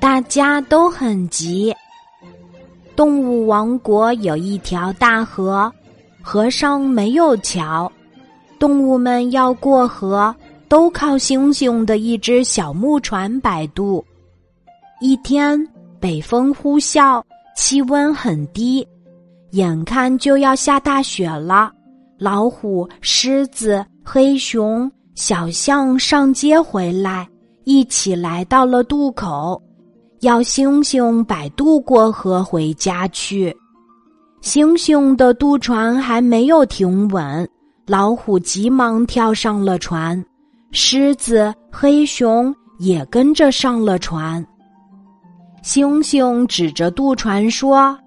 大家都很急。动物王国有一条大河，河上没有桥，动物们要过河，都靠星星的一只小木船摆渡。一天，北风呼啸，气温很低，眼看就要下大雪了。老虎、狮子、黑熊、小象上街回来，一起来到了渡口。要星星摆渡过河回家去。星星的渡船还没有停稳，老虎急忙跳上了船，狮子、黑熊也跟着上了船。星星指着渡船说：“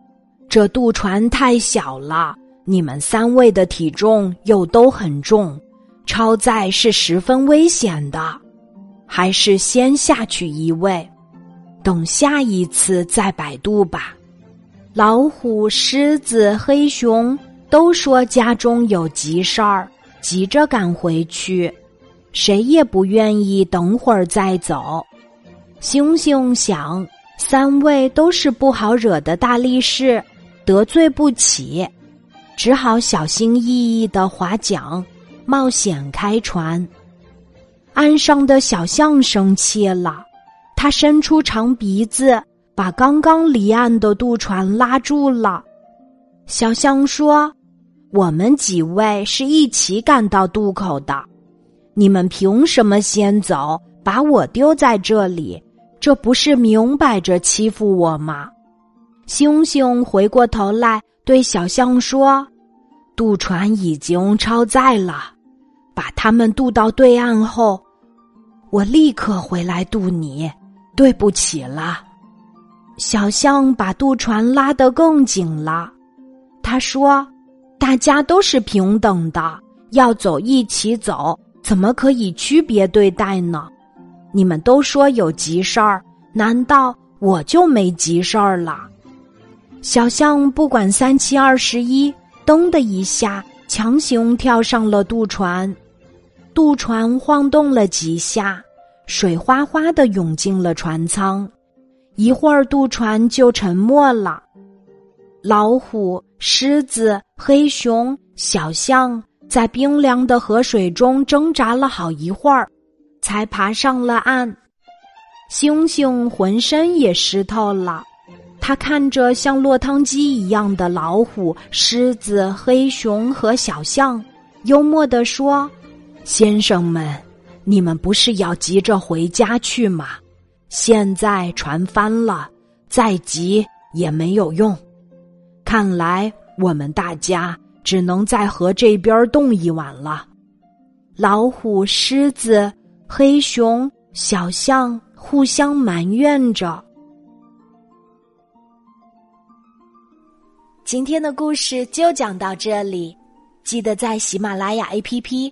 这渡船太小了，你们三位的体重又都很重，超载是十分危险的，还是先下去一位。”等下一次再百度吧。老虎、狮子、黑熊都说家中有急事儿，急着赶回去，谁也不愿意等会儿再走。星星想，三位都是不好惹的大力士，得罪不起，只好小心翼翼的划桨，冒险开船。岸上的小象生气了。他伸出长鼻子，把刚刚离岸的渡船拉住了。小象说：“我们几位是一起赶到渡口的，你们凭什么先走，把我丢在这里？这不是明摆着欺负我吗？”星星回过头来对小象说：“渡船已经超载了，把他们渡到对岸后，我立刻回来渡你。”对不起了，小象把渡船拉得更紧了。他说：“大家都是平等的，要走一起走，怎么可以区别对待呢？你们都说有急事儿，难道我就没急事儿了？”小象不管三七二十一，噔的一下，强行跳上了渡船，渡船晃动了几下。水哗哗的涌进了船舱，一会儿渡船就沉没了。老虎、狮子、黑熊、小象在冰凉的河水中挣扎了好一会儿，才爬上了岸。星星浑身也湿透了，他看着像落汤鸡一样的老虎、狮子、黑熊和小象，幽默地说：“先生们。”你们不是要急着回家去吗？现在船翻了，再急也没有用。看来我们大家只能在河这边冻一晚了。老虎、狮子、黑熊、小象互相埋怨着。今天的故事就讲到这里，记得在喜马拉雅 APP